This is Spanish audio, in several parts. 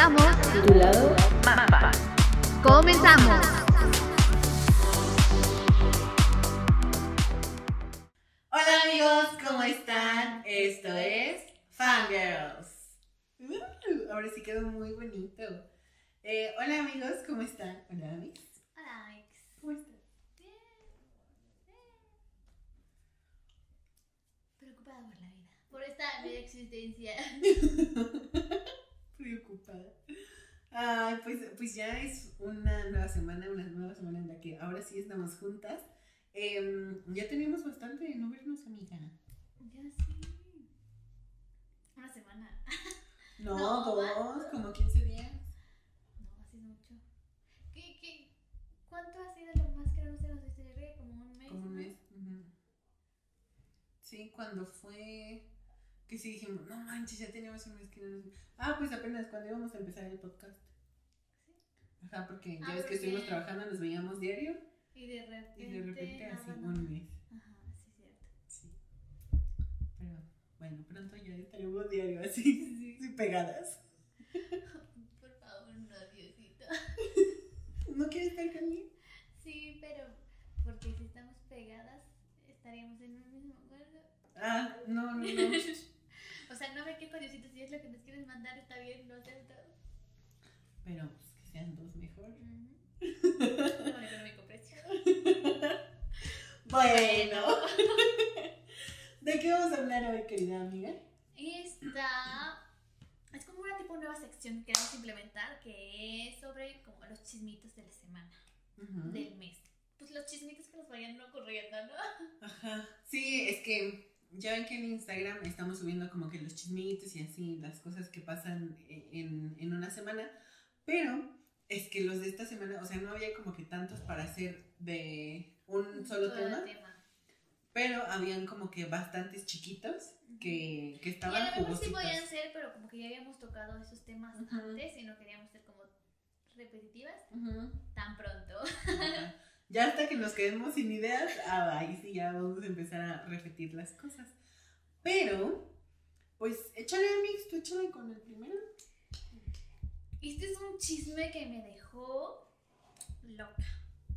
Aplicamos Titulado Mapa. Comenzamos. Hola amigos, ¿cómo están? Esto es Fangirls. Uh, ahora sí quedó muy bonito. Eh, hola amigos, ¿cómo están? Hola Amix. Hola, Alex. ¿Cómo están? Bien. Preocupada por la vida. Por esta media existencia. Preocupada. Ay, pues, pues ya es una nueva semana, una nueva semana en la que ahora sí estamos juntas. Em, ya tenemos bastante de no vernos, amiga. Ya sí. Una semana. No, No, dos, como 15 días. No, sido mucho. ¿Qué, qué? ¿Cuánto ha sido lo más que no nos creo que como un mes. Como un mes. Sí, cuando fue. Que sí dijimos, no manches, ya teníamos un mes que no nos. Ah, pues apenas cuando íbamos a empezar el podcast. Ajá, porque ya Ah, ves que porque- estuvimos trabajando, nos veíamos diario. Y de repente. Y de repente nada así, un mes. Ajá, sí, cierto. Sí. Pero bueno, pronto ya estaremos diario así, sí, pegadas. Por favor, no, Diosito. ¿No quieres estar conmigo? Sí, pero. Porque si estamos pegadas, estaríamos en un mismo cuarto. Ah, no, no, no. O sea, no me quejo, Diosito, si es lo que nos quieres mandar, está bien, lo acepto. Pero pues que sean dos mejor. Económico precio. Bueno. ¿De qué vamos a hablar hoy, querida amiga? Esta es como una tipo nueva sección que queremos implementar que es sobre como los chismitos de la semana, del mes. Pues los chismitos que nos vayan ocurriendo, ¿no? Ajá. Sí, es que ya ven que en Instagram estamos subiendo como que los chismitos y así, las cosas que pasan en, en una semana. Pero es que los de esta semana, o sea, no había como que tantos para hacer de un solo el tema. Pero habían como que bastantes chiquitos que, que Y estaban a lo mejor sí podían ser, pero como que ya habíamos tocado esos temas Ujú. antes y no queríamos ser como repetitivas Ujú. tan pronto. Ajá. Ya hasta que nos quedemos sin ideas, ah, ahí sí ya vamos a empezar a repetir las cosas. Pero, pues échale mix, tú échale con el primero. Este es un chisme que me dejó loca.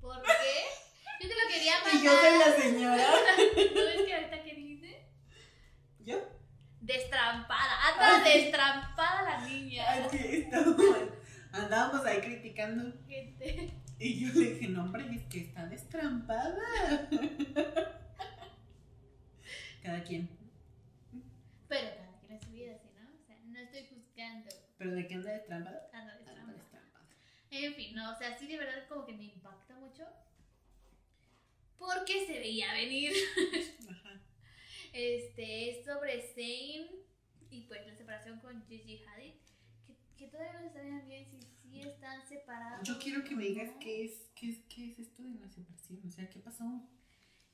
¿Por qué? Yo te lo quería mandar. Y yo soy la señora. ¿No ves que ahorita que dice? ¿Yo? Destrampada. Anda destrampada la niña. Ay, sí, estábamos, andábamos ahí criticando. Gente. Y yo le dije, no, hombre, es que está destrampada. Cada quien. Pero cada quien en su vida, ¿sí, no? O sea, no estoy juzgando. ¿Pero de qué anda destrampada? Anda destrampada. destrampada. En fin, no, o sea, sí de verdad como que me impacta mucho. Porque se veía venir. Ajá. Este, es sobre Zayn y pues la separación con Gigi Hadid. Que, que todavía no se sabían bien si sí están separados. Yo quiero que me digas qué es, qué es, qué es esto de la separación. O sea, ¿qué pasó?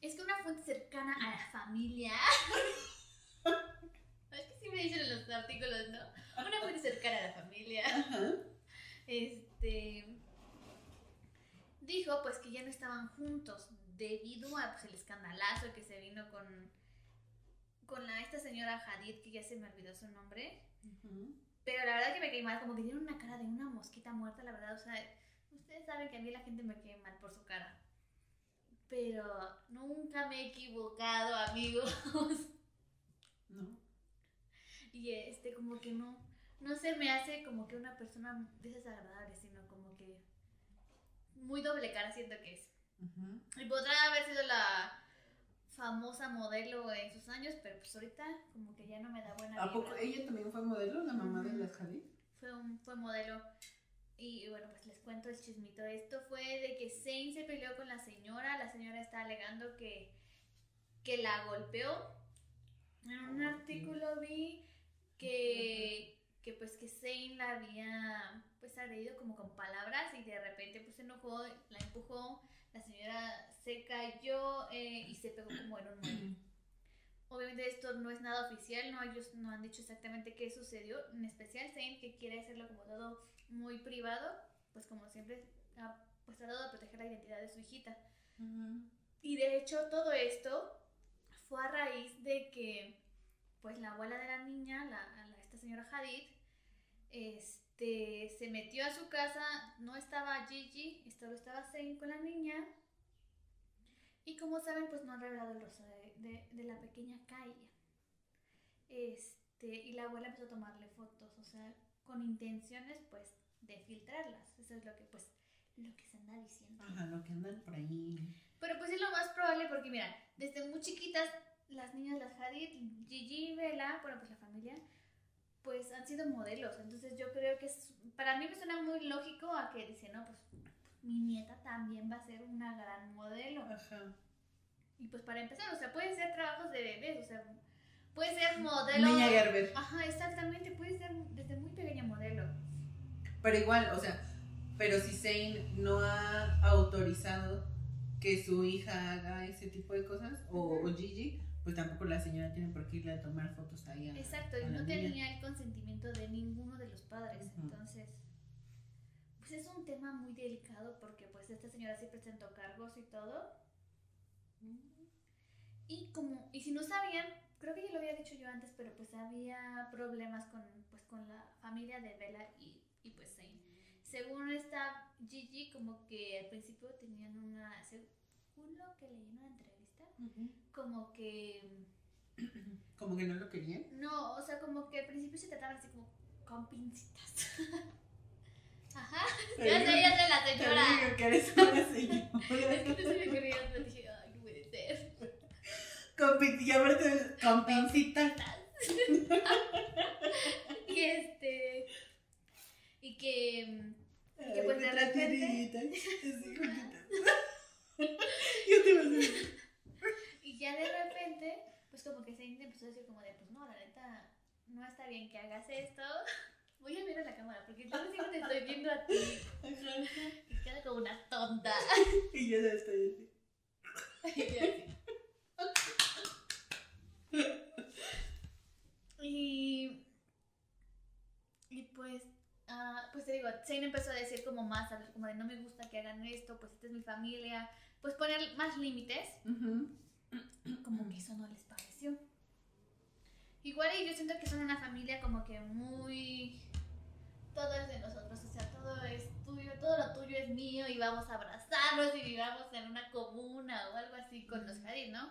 Es que una fuente cercana a la familia. es que sí me dicen en los artículos, ¿no? Una fuente cercana a la familia. Ajá. Este. Dijo pues que ya no estaban juntos debido a pues, el escandalazo que se vino con. Con la, esta señora Hadid, que ya se me olvidó su nombre. Ujú. Pero la verdad que me caí mal, como que tiene una cara de una mosquita muerta, la verdad. O sea, ustedes saben que a mí la gente me cae mal por su cara. Pero nunca me he equivocado, amigos. No. Y este, como que no, no se me hace como que una persona desagradable, sino como que muy doble cara siento que es. Y podrá haber sido la famosa modelo en sus años, pero pues ahorita como que ya no me da buena ¿A poco ella también fue modelo, la mamá de las Hadid? Fue, un, fue modelo. Y bueno, pues les cuento el chismito. Esto fue de que Zayn se peleó con la señora. La señora está alegando que, que la golpeó. En un Oh, artículo vi que, que pues que Zayn la había pues agredido como con palabras y de repente pues se enojó, la empujó, la señora se cayó eh, y se pegó como en un mueble. Obviamente esto no es nada oficial, no ellos no han dicho exactamente qué sucedió, en especial Zayn que quiere hacerlo como todo muy privado, pues como siempre ha pues tratado de proteger la identidad de su hijita. Ujú. Y de hecho todo esto fue a raíz de que pues la abuela de la niña, la, la- esta señora Hadid, este, se metió a su casa, no estaba Gigi, solo estaba Zane con la niña. Y como saben, pues no han revelado el rostro de, de- de la pequeña Kaya. Este, y la abuela empezó a tomarle fotos, o sea, con intenciones, pues, de filtrarlas. Eso es lo que, pues, lo que se anda diciendo. Ajá, lo que andan por ahí. Pero pues es lo más probable porque, mira, desde muy chiquitas, las niñas, las Hadid, Gigi y Bella, bueno, pues la familia, pues han sido modelos. Entonces yo creo que es, para mí me suena muy lógico a que dice, no, pues mi nieta también va a ser una gran modelo. Ajá. Y pues para empezar, o sea, pueden ser trabajos de bebés, o sea, puede ser modelo. Niña Gerber. Ajá, exactamente, puede ser desde muy pequeña modelo. Pero igual, o sea, pero si Zane no ha autorizado que su hija haga ese tipo de cosas, o, o Gigi, pues tampoco la señora tiene por qué irle a tomar fotos ahí. a- Exacto, y no niña. tenía el consentimiento de ninguno de los padres. Entonces, pues es un tema muy delicado porque pues esta señora sí presentó cargos y todo. Y como, y si no sabían, creo que ya lo había dicho yo antes, pero pues había problemas con, pues, con la familia de Bella y, y pues Zane. Según esta Gigi, como que al principio tenían una, según lo que leí en una entrevista, Ujú. como que Como que no lo querían. no, o sea, como que al principio se trataban así como con pincitas. Ya sé, ya sé la Te señora. digo que eres una Es que señora. no se me quería, pero dije, ay, no puede ser. con, y aparte, con pincitas. Y este. Y que. Ay, que pues de repente-. Yo te iba a decir. Y ya de repente, pues como que se empezó a decir como de, pues no, la neta, no está bien que hagas esto. Voy a mirar la cámara porque luego siempre te estoy viendo a ti Ajá. y queda como una tonta. Y yo ya estoy así. Y yo así. Y, y pues, ah, pues te digo, Zane empezó a decir como más, a- como de no me gusta que hagan esto, pues esta es mi familia, pues poner más límites, Ujú. como que eso no les pareció. Igual y yo siento que son una familia como que muy... Todo es de nosotros, o sea, todo es tuyo, todo lo tuyo es mío y vamos a abrazarnos y vivamos en una comuna o algo así con los Hadid, ¿no?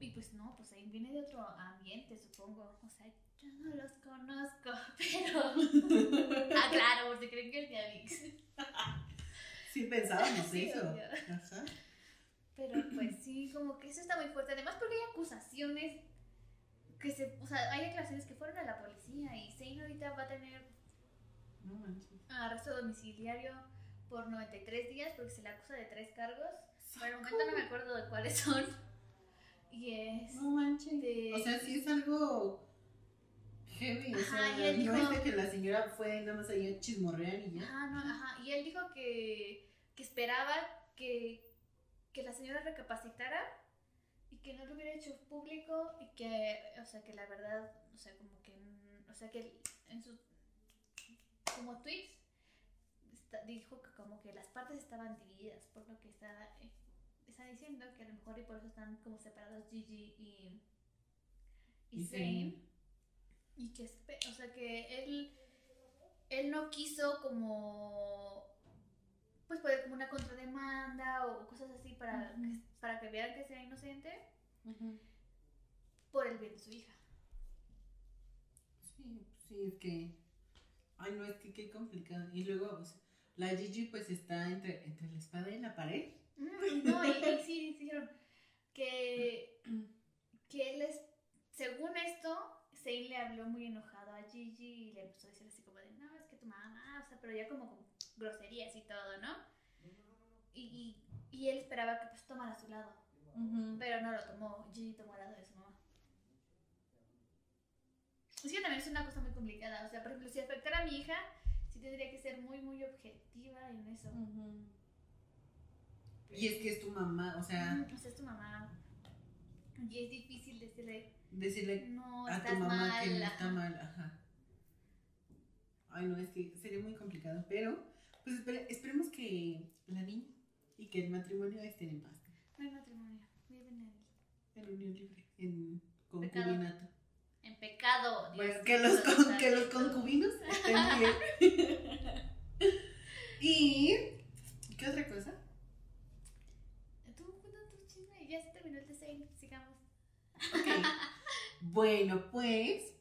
Y pues no, pues ahí viene de otro ambiente, supongo. O sea, yo no los conozco, pero... ah, claro, porque creen que es mi amix. Sí, pensábamos Sí, eso. Pero pues sí, como que eso está muy fuerte. Además porque hay acusaciones que se... O sea, hay aclaraciones que fueron a la policía y Zane ahorita va a tener No manches. arresto domiciliario por 93 días porque se le acusa de tres cargos. Por el momento no me acuerdo de cuáles son. Y es... No manches. de- O sea, sí es algo heavy. O Ajá, sea, y él no dijo- es que la señora fue nada más ahí a chismorrear y ya. Ajá, no, ajá. Y él dijo que, que esperaba que, que la señora recapacitara que no lo hubiera hecho público y que, o sea, que la verdad, o sea, como que, mm, o sea, que en sus, como tweets, está- dijo que como que las partes estaban divididas, por lo que está, eh, está diciendo que a lo mejor y por eso están como separados Gigi y, y Y Zane. Y que, o sea, que él, él no quiso como, pues poner como una contrademanda o cosas así para, que, para que vean que sea inocente por el bien de su hija. Sí, sí, es que. Ay, no, es que qué complicado. Y luego, sea, la Gigi pues está entre, entre la espada y la pared. Mm, No, y, y sí dijeron que, que él es, según esto, Zane le habló muy enojado a Gigi y le empezó a decir así como de, no, es que tu mamá, o sea, pero ya como con groserías y todo, ¿no? Y, él esperaba que pues tomara su lado, pero no lo tomó, Gigi tomó el lado de su mamá. Es que también es una cosa muy complicada, o sea, por ejemplo, si afectara a mi hija, sí tendría que ser muy, muy objetiva en eso. Y es que es tu mamá, o sea, O sea, es tu mamá. Y es difícil decirle, decirle no, a estás tu mamá mal. que no está mal, ajá. Ay, no, es que sería muy complicado, pero pues espere- esperemos que la niña y que el matrimonio estén en paz, No hay matrimonio, viven en, en unión libre, en Pecado. concubinato. en pecado. pecado. Dios Bueno, que los, con- que los concubinos estén bien. y. ¿Qué otra cosa? Tú, cuenta tu chisme, ya se terminó el sigamos. Ok. Bueno, pues,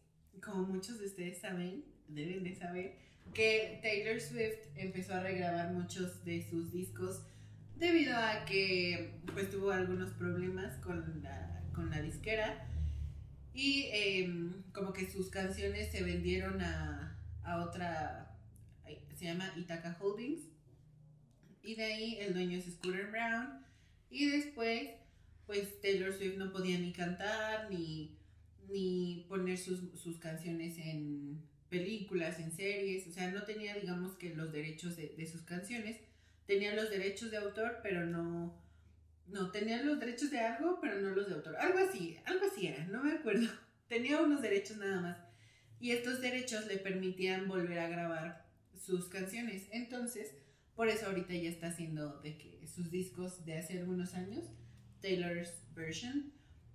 como muchos de ustedes saben, deben de saber, que Taylor Swift empezó a regrabar muchos de sus discos debido a que pues tuvo algunos problemas con la, con la disquera. Y em, como que sus canciones se vendieron a, a otra, se llama Ithaca Holdings. Y de ahí el dueño es Scooter Brown. Y después pues Taylor Swift no podía ni cantar ni, ni poner sus, sus canciones en películas, en series, o sea, no tenía digamos que los derechos de, sus canciones, tenía los derechos de autor, pero no, no, tenía los derechos de algo, pero no los de autor, algo así, algo así era, no me acuerdo, tenía unos derechos nada más, y estos derechos le permitían volver a grabar sus canciones, entonces, por eso ahorita ya está haciendo de que sus discos de hace algunos años, Taylor's Version.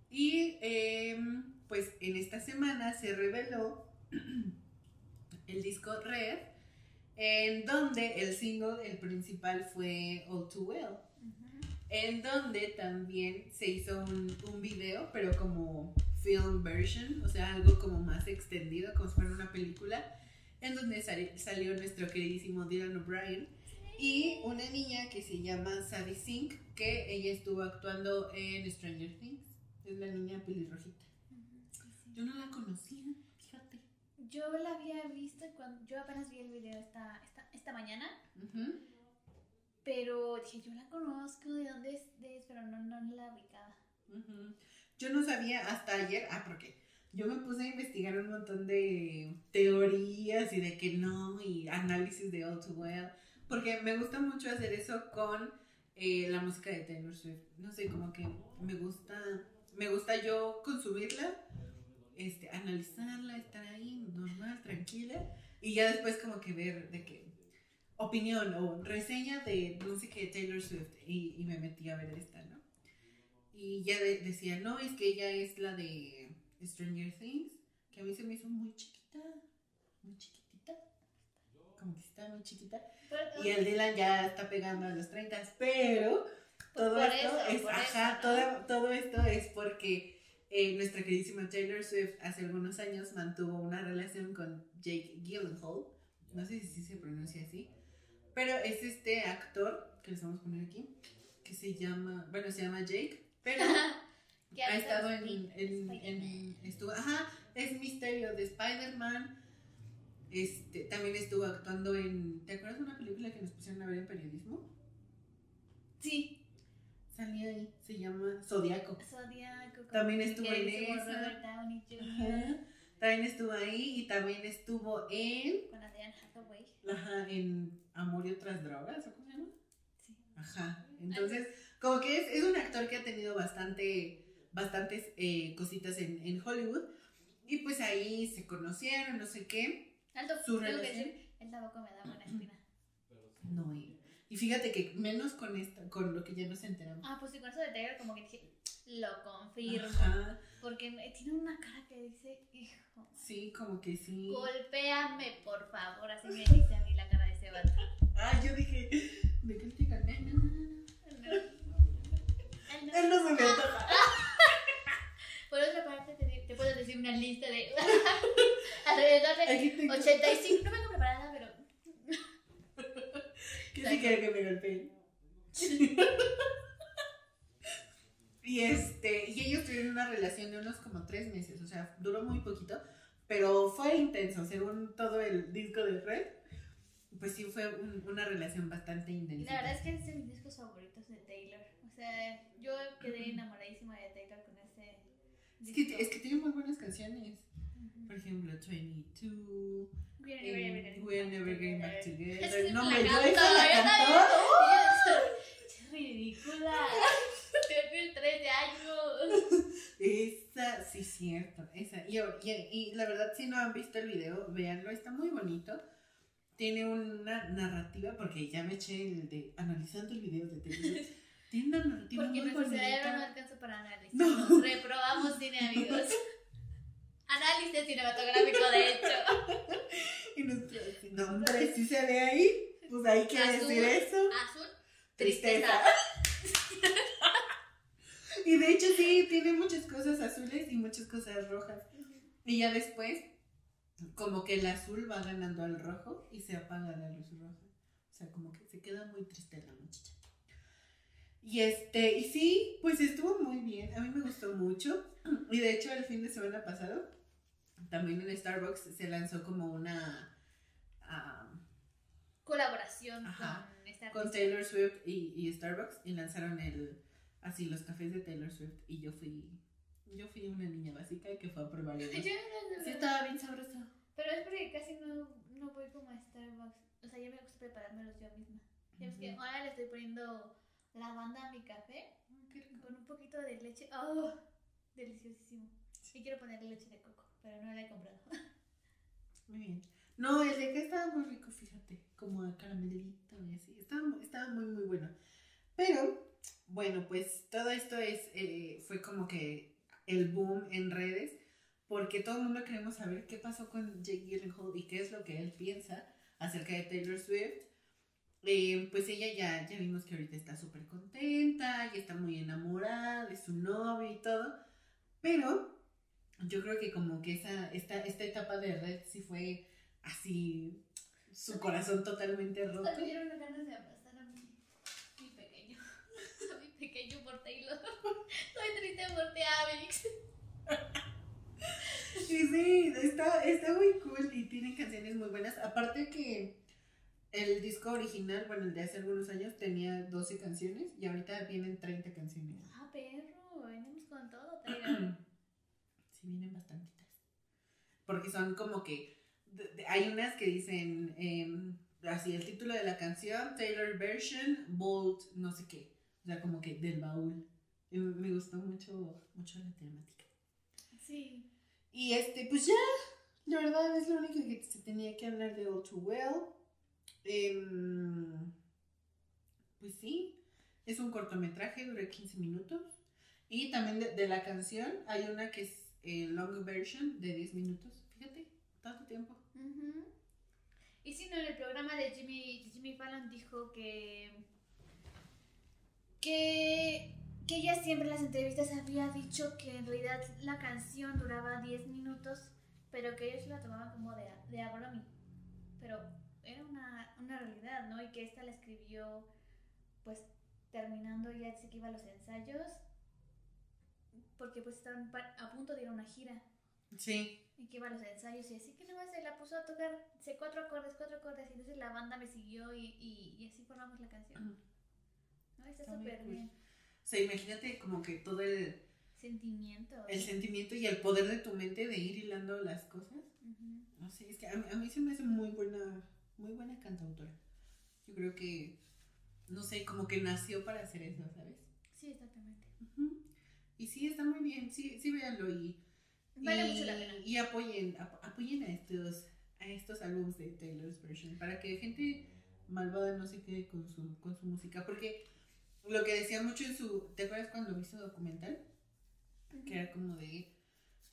Y em, pues en esta semana se reveló el disco Red, en donde el single, el principal fue All Too Well, en donde también se hizo un, un video, pero como film version, o sea, algo como más extendido, como si fuera una película, en donde sali- salió nuestro queridísimo Dylan O'Brien y una niña que se llama Sadie Sink, que ella estuvo actuando en Stranger Things. Es la niña pelirrojita. Yo no la conocía. Yo la había visto cuando yo apenas vi el video esta, esta, esta mañana, pero dije, yo la conozco, ¿de dónde es? De, pero no, no la ubicaba. Yo no sabía hasta ayer, ah, porque yo me puse a investigar un montón de teorías y de que no, y análisis de All Too Well, porque me gusta mucho hacer eso con eh, la música de Taylor Swift. No sé, como que me gusta, me gusta yo consumirla, este, analizarla, estar ahí normal, tranquila, y ya después como que ver de qué opinión o reseña de no sé qué Taylor Swift, y, y me metí a ver esta, ¿no? Y ya de- decía, no, es que ella es la de Stranger Things, que a mí se me hizo muy chiquita, muy chiquitita, como que está muy chiquita. Pero- Y el Dylan ya está pegando a los 30, pero todo esto eso, es, ajá, eso, ¿no? todo, todo esto es porque eh, nuestra queridísima Taylor Swift hace algunos años mantuvo una relación con Jake Gyllenhaal, no sé si se pronuncia así, pero es este actor, que les vamos a poner aquí, que se llama, bueno, se llama Jake, pero ha estado en- estuvo, ajá, es Misterio de Spider-Man. Este, también estuvo actuando en, ¿te acuerdas de una película que nos pusieron a ver en periodismo? Sí, Salía ahí, se llama Zodiaco. Zodiaco. También estuvo en esa. Downey Jr. También estuvo ahí y también estuvo en, Con Adrian Hathaway. ajá, en Amor y otras drogas, ¿o cómo se llama? Sí. Ajá. Entonces, como que es, es un actor que ha tenido bastante, bastantes eh, cositas en, en Hollywood. Y pues ahí se conocieron, no sé qué. Alto, Su tengo que relación. decir, el tabaco me da buena espina. No, y, y fíjate que menos con esta, con lo que ya nos enteramos. Ah, pues sí, con eso de Taylor como que dije, lo confirmo. Ajá, Porque me- tiene una cara que dice, hijo, sí, como que sí. golpéame por favor. Así me dice a mí la cara de ese vato. Ah, yo dije, ¿de qué te gané? No, no. Él no se me antoja. Por otra parte, te, te puedo decir una lista de alrededor de Aquí tengo. 85. No vengo preparada, pero. Que sí quiere que me golpeen. y este, y ellos tuvieron una relación de unos como tres meses, o sea, duró muy poquito, pero fue intenso, según todo el disco de Red, pues sí fue un- una relación bastante Y intensa. la verdad es que es de mis discos favoritos de Taylor. O sea, yo quedé enamoradísima de Taylor con ese. Es disco. que, es que tiene muy buenas canciones. Por ejemplo, 22, We're eh, never We're back Never Getting together. Back No, me la canto, la cantó. Es ridícula. Tengo 13 años. Esa, sí, cierto. Esa. Y, y, y la verdad, si no han visto el video, véanlo, está muy bonito. Tiene una narrativa, porque ya me eché el de analizando el video de Taylor. Tiene una narrativa Porque muy nuestro cerebro no bonita. alcanza para analizar. No. Reprobamos cine, amigos. Chiste cinematográfico, de hecho. Y nuestro nombre sí se ve ahí. Pues ahí quiere Azul. decir eso. Azul, Tristeza. tristeza. Y de hecho sí, tiene muchas cosas azules y muchas cosas rojas. Y ya después, como que el azul va ganando al rojo y se apaga la luz roja. O sea, como que se queda muy triste la muchacha. Y este, y sí, pues estuvo muy bien. A mí me gustó mucho. Y de hecho, el fin de semana pasado, también en Starbucks se lanzó como una. ah, Colaboración Ajá. con esta con. Taylor Swift y, y Starbucks y lanzaron el así los cafés de Taylor Swift y yo fui yo fui una niña básica que fue a probar el Sí, estaba bien sabroso. Pero es porque casi no, no voy como a Starbucks. O sea, yo me gusta preparármelos yo misma. Que ahora le estoy poniendo lavanda a mi café con un poquito de leche. ¡Oh! Deliciosísimo. Y quiero ponerle leche de coco, pero no la he comprado. Muy bien. No, el de acá estaba muy rico, fíjate, como a caramelito y así. Estaba, estaba muy, muy bueno. Pero, bueno, pues todo esto es, eh, fue como que el boom en redes, porque todo el mundo queremos saber qué pasó con Jake Gyllenhaal y qué es lo que él piensa acerca de Taylor Swift. Eh, pues ella ya, ya vimos que ahorita está súper contenta, y está muy enamorada de su novio y todo, pero yo creo que como que esa, esta, esta etapa de red sí fue así, su corazón totalmente roto. Me dieron ganas de abrazar a mi, mi pequeño. A mi pequeño por Taylor. Estoy triste por ti, Avix. Sí, sí, está, está muy cool y tiene canciones muy buenas. Aparte que el disco original, bueno, el de hace algunos años, tenía 12 canciones y ahorita vienen 30 canciones. Ah, perro, venimos con todo, Taylor. Sí, vienen bastantitas. Porque son como que. hay unas que dicen. em, así, el título de la canción, Taylor Version, Bold, no sé qué. O sea, como que del baúl. Y me gustó mucho, mucho la temática. Sí. Y este, pues ya, la verdad es lo único que se tenía que hablar de All Too Well. Em, pues sí, es un cortometraje, dura 15 minutos. Y también de, de la canción hay una que es eh, long version de 10 minutos. Tanto tiempo. Y si no, en el programa de Jimmy, Jimmy Fallon dijo que. que. que ella siempre en las entrevistas había dicho que en realidad la canción duraba 10 minutos, pero que ellos la tomaban como de, de. Pero era una, una realidad, ¿no? Y que esta la escribió, pues terminando ya que iba a los ensayos, porque pues estaban a punto de ir a una gira. Sí. Y que iba a los ensayos y así que nada más se la puso a tocar sé, cuatro acordes, cuatro acordes. Y entonces la banda me siguió y, y, y así formamos la canción. ¿No? Está súper cool. bien. O sea, imagínate como que todo el, Sentimiento. el sentimiento y el poder de tu mente de ir hilando las cosas. No sé, es que a mí, a mí se me hace muy buena, muy buena cantautora. Yo creo que, no sé, como que nació para hacer eso, ¿sabes? Sí, exactamente. Ujú. Y sí, está muy bien, sí, sí véanlo y, Vale y, mucho la pena. y apoyen, ap- apoyen a estos, a estos álbumes de Taylor's Version para que gente malvada no se quede con su, con su música. Porque lo que decía mucho en su, ¿te acuerdas cuando vi su documental? que era como de,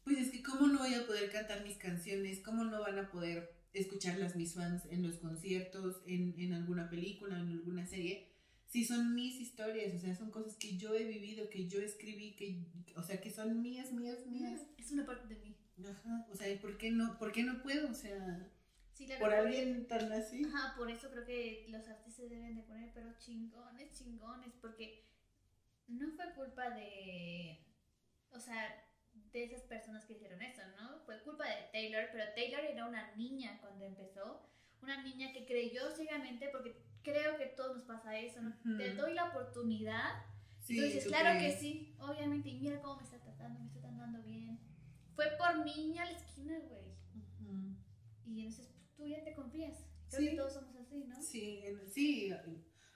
pues es que cómo no voy a poder cantar mis canciones, cómo no van a poder escucharlas mis fans en los conciertos, en, en alguna película, en alguna serie, si son mis historias, o sea, son cosas que yo he vivido, que yo escribí, que, o sea, que son mías, mías, mías. Es una parte de mí. Ajá, o sea, ¿y ¿por qué no, por qué no puedo? O sea, Sí, claro. por- alguien tan así. Ajá, por eso creo que los artistas deben de poner, pero chingones, chingones, porque no fue culpa de, o sea, de esas personas que hicieron eso, ¿no? Fue culpa de Taylor, pero Taylor era una niña cuando empezó, una niña que creyó ciegamente, porque creo que todos nos pasa eso, ¿no? Te doy la oportunidad, Sí, entonces claro crees. que sí, obviamente, y mira cómo me está tratando, me está tratando bien. Fue por mí a la esquina, güey. Y entonces pues, tú ya te confías. Creo Sí. que todos somos así, ¿no? Sí, en- sí,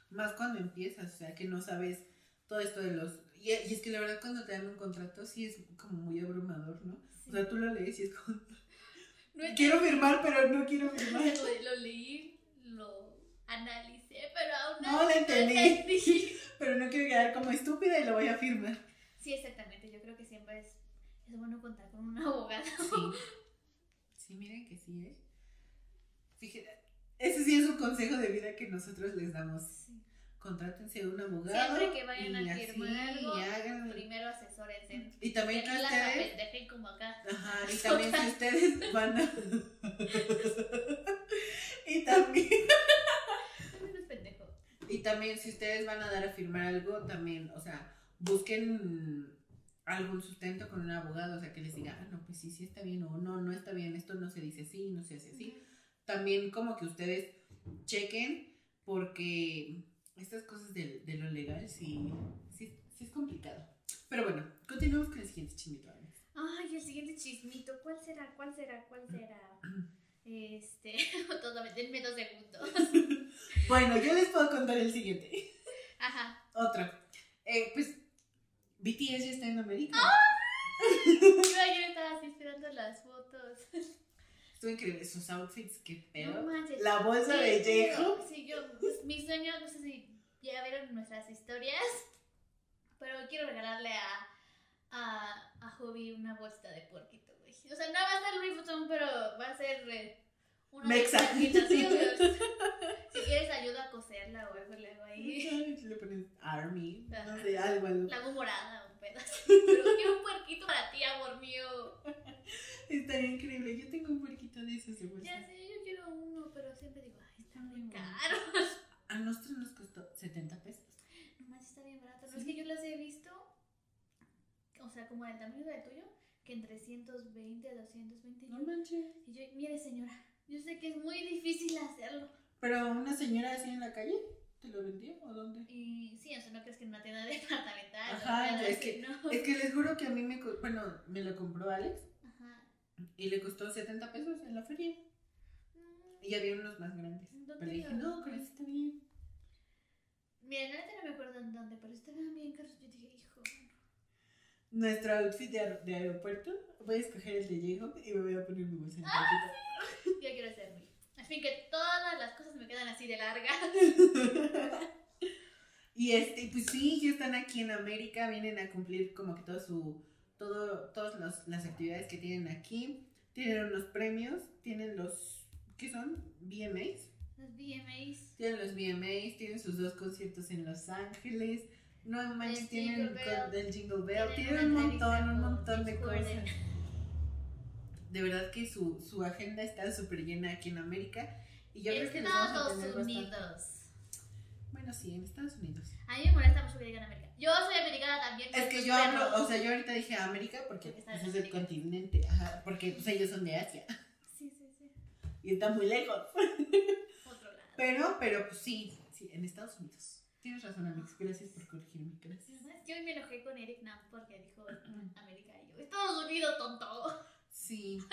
más cuando empiezas, o sea, que no sabes todo esto de los... Y, y es que la verdad cuando te dan un contrato sí es como muy abrumador, ¿no? Sí. O sea, tú lo lees y es como... No es- Quiero firmar, pero no quiero firmar. Lo, lo leí, lo analicé, pero aún No lo entendí. entendí. Pero no quiero quedar como estúpida y lo voy a firmar. Sí, exactamente. Yo creo que siempre es, es bueno contar con un abogado. Sí. que sí, ¿eh? Fíjate, ese sí es un consejo de vida que nosotros les damos. Sí. Contrátense a un abogado. Siempre que vayan y a firmar algo, hagan- primero asesórense. Y también Que que no las ustedes. como acá. Ajá, y también si ustedes van a. y también. No es pendejo. Y también si ustedes van a dar a firmar algo, también, o sea, busquen algún sustento con un abogado, o sea, que les diga, ah, no, pues sí, sí está bien, o no, no está bien, esto no se dice así, no se hace así. También como que ustedes chequen, porque estas cosas de, de lo legal sí, sí, sí es complicado. Pero bueno, continuamos con el siguiente chismito. Alex. Ay, el siguiente chismito. ¿Cuál será? ¿Cuál será? ¿Cuál será? Este. Todavía, denme dos segundos. Bueno, yo les puedo contar el siguiente. Ajá. Otro. Eh, pues, BTS ya está en América. Yo ayer estaba así esperando las fotos. Estuvo increíble. Sus outfits, qué pedo. No manches. La bolsa Sí, de J-Hope. Sí, yo, pues, mi sueño, no sé si ya vieron nuestras historias, pero quiero regalarle a, a, a Hobby una bolsa de puerquito, güey. O sea, no va a ser Louis Vuitton, pero va a ser eh, una Mexa. sí. Si quieres ayuda a coserla o algo, le hago ahí. Le pones Army, no sé, algo, algo. La hago morada, un pedazo. Pero quiero un puerquito para ti, amor mío. Estaría increíble. Yo tengo un puerquito de esos de bolsa. Ya sé, yo quiero uno, pero siempre digo, ay, está muy Ay, caro. A nosotros nos costó 70 pesos. No manches, está bien barato. No Sí. es que yo las he visto, o sea, como del tamaño del tuyo, que en 320, 220. No manches. y yo, mire, señora, yo sé que es muy difícil hacerlo. Pero una señora así en la calle, ¿te lo vendía o dónde? Y sí, o sea, no crees que en una tienda departamental. Ajá, o nada es que- no. Es que les juro que a mí me, bueno, me lo compró Alex. Y le costó 70 pesos en la feria. Mm, Y había unos más grandes. No Pero dije, no, con eso está bien. Mira, la neta no me acuerdo en dónde, pero estaban bien caros. Yo dije, hijo. Nuestro outfit de, aer- de aeropuerto, voy a escoger el de J-Hope y me voy a poner mi bolsa en el puerquito. Yo quiero ser muy. Fin que todas las cosas me quedan así de largas. y este, pues sí, ya están aquí en América, vienen a cumplir como que todo su, todo, todas los- las actividades que tienen aquí. Tienen unos premios, tienen los, ¿qué son? VMAs. Los VMAs. Tienen los VMAs, tienen sus dos conciertos en Los Ángeles. No manches, El tienen Bell. del Jingle Bell, Tienen un montón, un montón de cosas. De verdad que su, su agenda está súper llena aquí en América. Y yo creo que les vamos a Estados tener bastante. Unidos. Bueno, sí, en Estados Unidos. A mí me molesta mucho que digan América. Yo soy americana también. Es que tus yo hablo, perros. o sea, yo ahorita dije América porque Porque pues, es el continente, ajá, porque pues, ellos son de Asia Sí, sí, sí. y está muy lejos. Otro lado. Pero, pero pues sí, sí, en Estados Unidos. Tienes razón, Alex, gracias por corregirme, gracias. Yo hoy me enojé con Eric Nam porque dijo América y yo. Estados Unidos, tonto. Sí.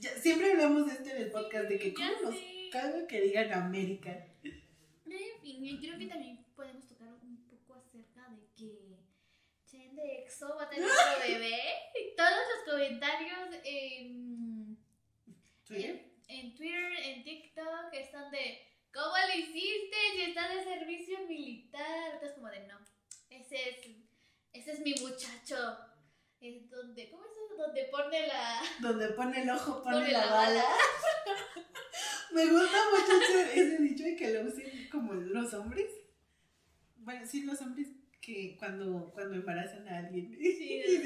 Ya- siempre hablamos de esto en el podcast, de que cómo nos sé. caga que digan América. En fin, y creo que también podemos tocar un poco acerca de que Chen de EXO va a tener otro bebé. Y todos los comentarios en, ¿Twitter? en, en Twitter, en TikTok, están de ¿Cómo lo hiciste? Si está de servicio militar. Entonces como de no. Ese es, ese es mi muchacho. Es donde, ¿cómo es eso? Donde pone la. Donde pone el ojo, pone, Pone la, la bala. Me gusta mucho ese, ese dicho y que lo usen como los hombres. Bueno, sí, los hombres que cuando, cuando embarazan a alguien. Sí, y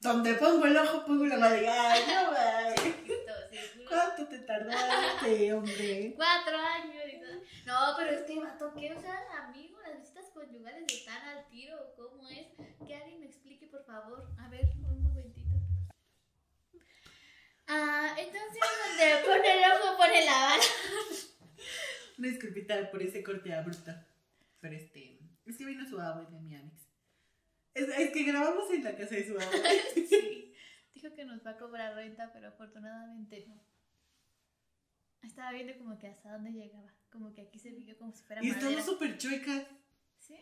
donde pongo el ojo, pongo la. Ay, no, puro- ¿Cuánto te tardaste, hombre? Cuatro años. No, pero este vato, ¿qué? O sea, amigo, las visitas conyugales están al tiro. ¿Cómo es? Que alguien me explique, por favor. A ver, un momentito. Ah, entonces, donde pone el ojo, pone la bala. Una disculpita por ese corte abrupto. Pero este. Es que vino su abuela de mi Alex. Es, es que grabamos en la casa de su abuela. Sí. Dijo que nos va a cobrar renta, pero afortunadamente no. Estaba viendo como que hasta dónde llegaba. Como que aquí se vio como si fuera Y madera. estamos súper chuecas. ¿Sí?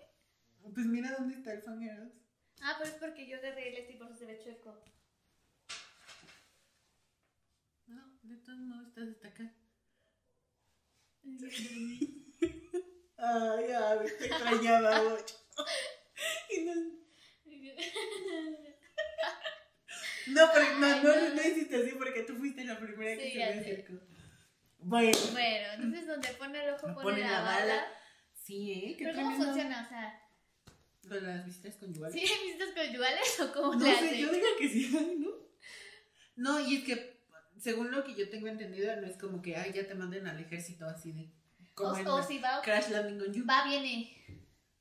Pues mira dónde está el Fangeros. Ah, pero es porque yo agarré el este y por eso se ve chueco. No, de todos modos estás hasta acá. Ay, ay, te extrañaba mucho. Y no, no, pero no, no, no hiciste así porque tú fuiste la primera que Sí, se me acercó. Bueno, Bueno, entonces donde pone el ojo pone, Pone la, la bala. bala. sí, ¿eh? Qué Pero ¿cómo tremendo. funciona? O sea, ¿Lo de las visitas conyugales? ¿sí visitas conyugales o cómo No le sé, yo digo que sí, ¿no? No, y es que, según lo que yo tengo entendido, no es como que, ay, ya te manden al ejército así de... Como O, o si va, Crash Landing on You. va, viene.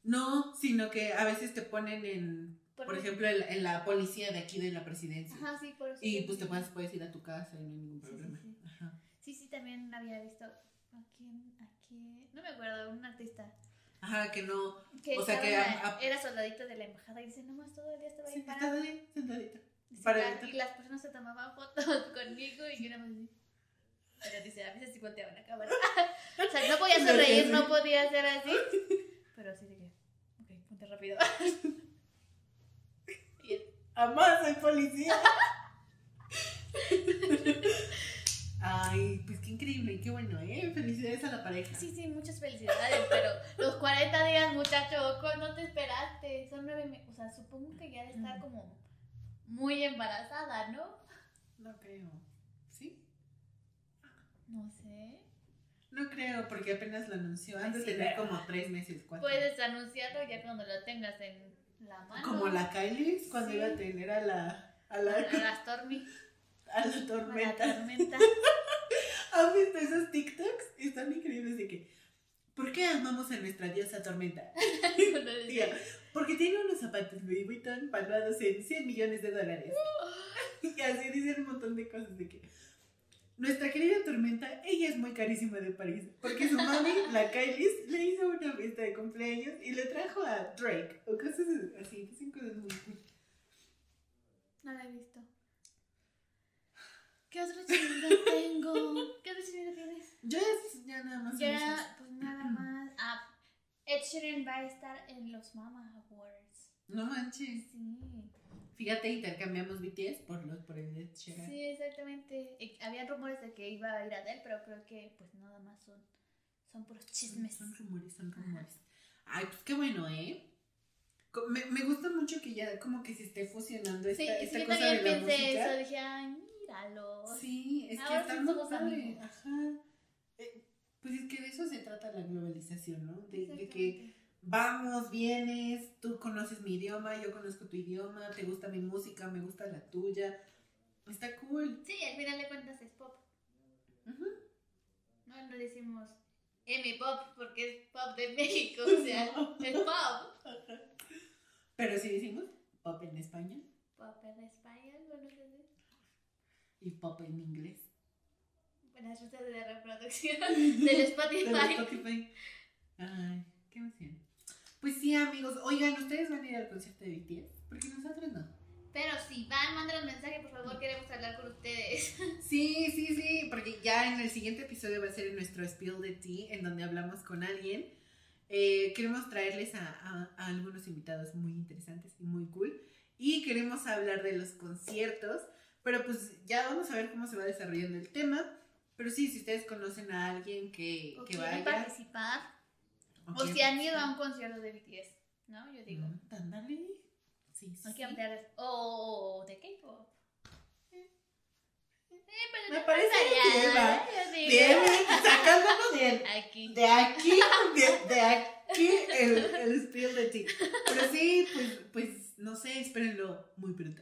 No, sino que a veces te ponen en, Por- por ejemplo, en la, en la policía de aquí de la presidencia. Ajá, sí, por eso. Y pues te puedes, puedes ir a tu casa y no hay ningún Sí, sí, problema. sí. Ajá. Sí, sí, también había visto. ¿A quién? ¿A quién? No me acuerdo, un artista. Ajá, que no. Que O sea, que la- a- era soldadito de la embajada y dice, nomás todo el día estaba ahí Sí, parado. ahí, "La- evitar- y las personas se tomaban fotos conmigo y yo más así. Pero dice, a veces sí volteaban la cámara. o sea, no podía sonreír, no podía hacer así. Pero sí que, ok, ponte rápido. y él, Amás, soy policía. Ay, pues qué increíble, qué bueno, ¿eh? Felicidades a la pareja. sí, sí, muchas felicidades, pero los 40 días, muchacho, ¿cu- no te esperaste. Son nueve meses. O sea, supongo que ya de estar Mm. como muy embarazada, ¿no? No creo. No sé. No creo, porque apenas lo anunció. De Sí, tener pero- como tres meses, cuatro. Puedes anunciarlo ya cuando lo tengas en la mano. Como la Kylie cuando Sí. iba a tener a la, a la, A la Stormy. a la A la tormenta. tormenta. ¿Has visto esos TikToks? Están increíbles de que. ¿Por qué amamos a nuestra diosa tormenta? Tía, porque tiene unos zapatos Louis Vuitton valuados en 100 millones de dólares. Y así dicen un montón de cosas de que. Nuestra querida Tormenta, ella es muy carísima de París, porque su mami, la Kylie, le hizo una fiesta de cumpleaños y le trajo a Drake, o cosas así, dicen cosas muy cool. No la he visto. ¿Qué otro chingo tengo? ¿Qué otro chingo tienes? Yo es ya nada más. son. Ya, pues nada más. Ah, Ed Sheeran va a estar en los Mama Awards. No manches. Sí. Fíjate, intercambiamos BTS por los por el Ed Sheeran. Sí, exactamente. Había rumores de que iba a ir a él, pero creo que pues nada más son, son puros chismes. Son rumores, son rumores. Ay, pues qué bueno, ¿eh? Me, me gusta mucho que ya como que se esté fusionando esta, Sí, esta sí, yo cosa también de la pensé música. eso. Dije, ay, míralo. Sí, es que está muy padre. Ajá. Eh, pues es que de eso se trata la globalización, ¿no? De, de que. Vamos, vienes, tú conoces mi idioma, yo conozco tu idioma, te gusta mi música, me gusta la tuya. Está cool. Sí, al final de cuentas es pop. No, no decimos M pop porque es pop de México, o sea, es pop. Pero sí decimos pop en español Pop en español, bueno, y pop en inglés. Buenas rutas de reproducción del De Spotify. Spotify. Ay, qué emoción. Pues sí, amigos. Oigan, ¿ustedes van a ir al concierto de BTS? Porque nosotros no. Pero si van, manden un mensaje, por favor, queremos hablar con ustedes. Sí, sí, sí, porque ya en el siguiente episodio va a ser nuestro Spill de Tea, en donde hablamos con alguien. Eh, queremos traerles a, a- a algunos invitados muy interesantes y muy cool. Y queremos hablar de los conciertos, pero pues ya vamos a ver cómo se va desarrollando el tema. Pero sí, si ustedes conocen a alguien que, O que vaya. participar. O O si han ido a un concierto de BTS, ¿no? Yo digo. Mm, ándale. Sí, sí, Hay que sí. ampliar. O de K-pop. Eh, pero Me no parece pasaría, bien. Bien, sacándolo bien. Aquí. De aquí, de, de aquí el, el spill de ti. Pero sí, pues, pues, no sé, espérenlo muy pronto.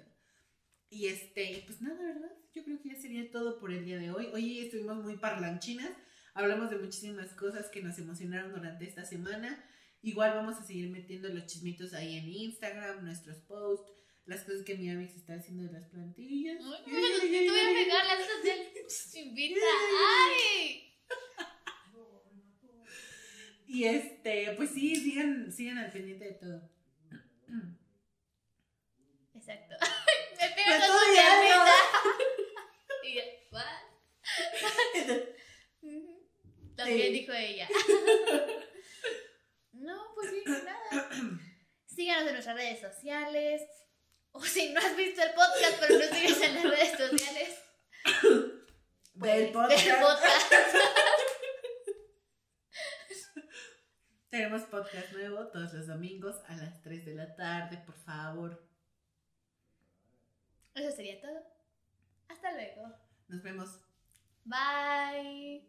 Y este, pues nada, ¿verdad? Yo creo que ya sería todo por el día de hoy. Hoy estuvimos muy parlanchinas. Hablamos de muchísimas cosas que nos emocionaron durante esta semana. Igual vamos a seguir metiendo los chismitos ahí en Instagram, nuestros posts, las cosas que mi amiga se está haciendo de las plantillas. Te voy a pegar las cosas del invita. ¡Ay! Y este, pues sí, sigan, sigan al pendiente de todo. Exacto. Me pego con estoy su. Y yo, ¿what? También Sí. dijo ella. No, pues sí, nada. Síganos en nuestras redes sociales. O si no has visto el podcast, pero no sigues en las redes sociales. Del podcast. del podcast. Tenemos podcast nuevo todos los domingos a las 3 de la tarde, por favor. Eso sería todo. Hasta luego. Nos vemos. Bye.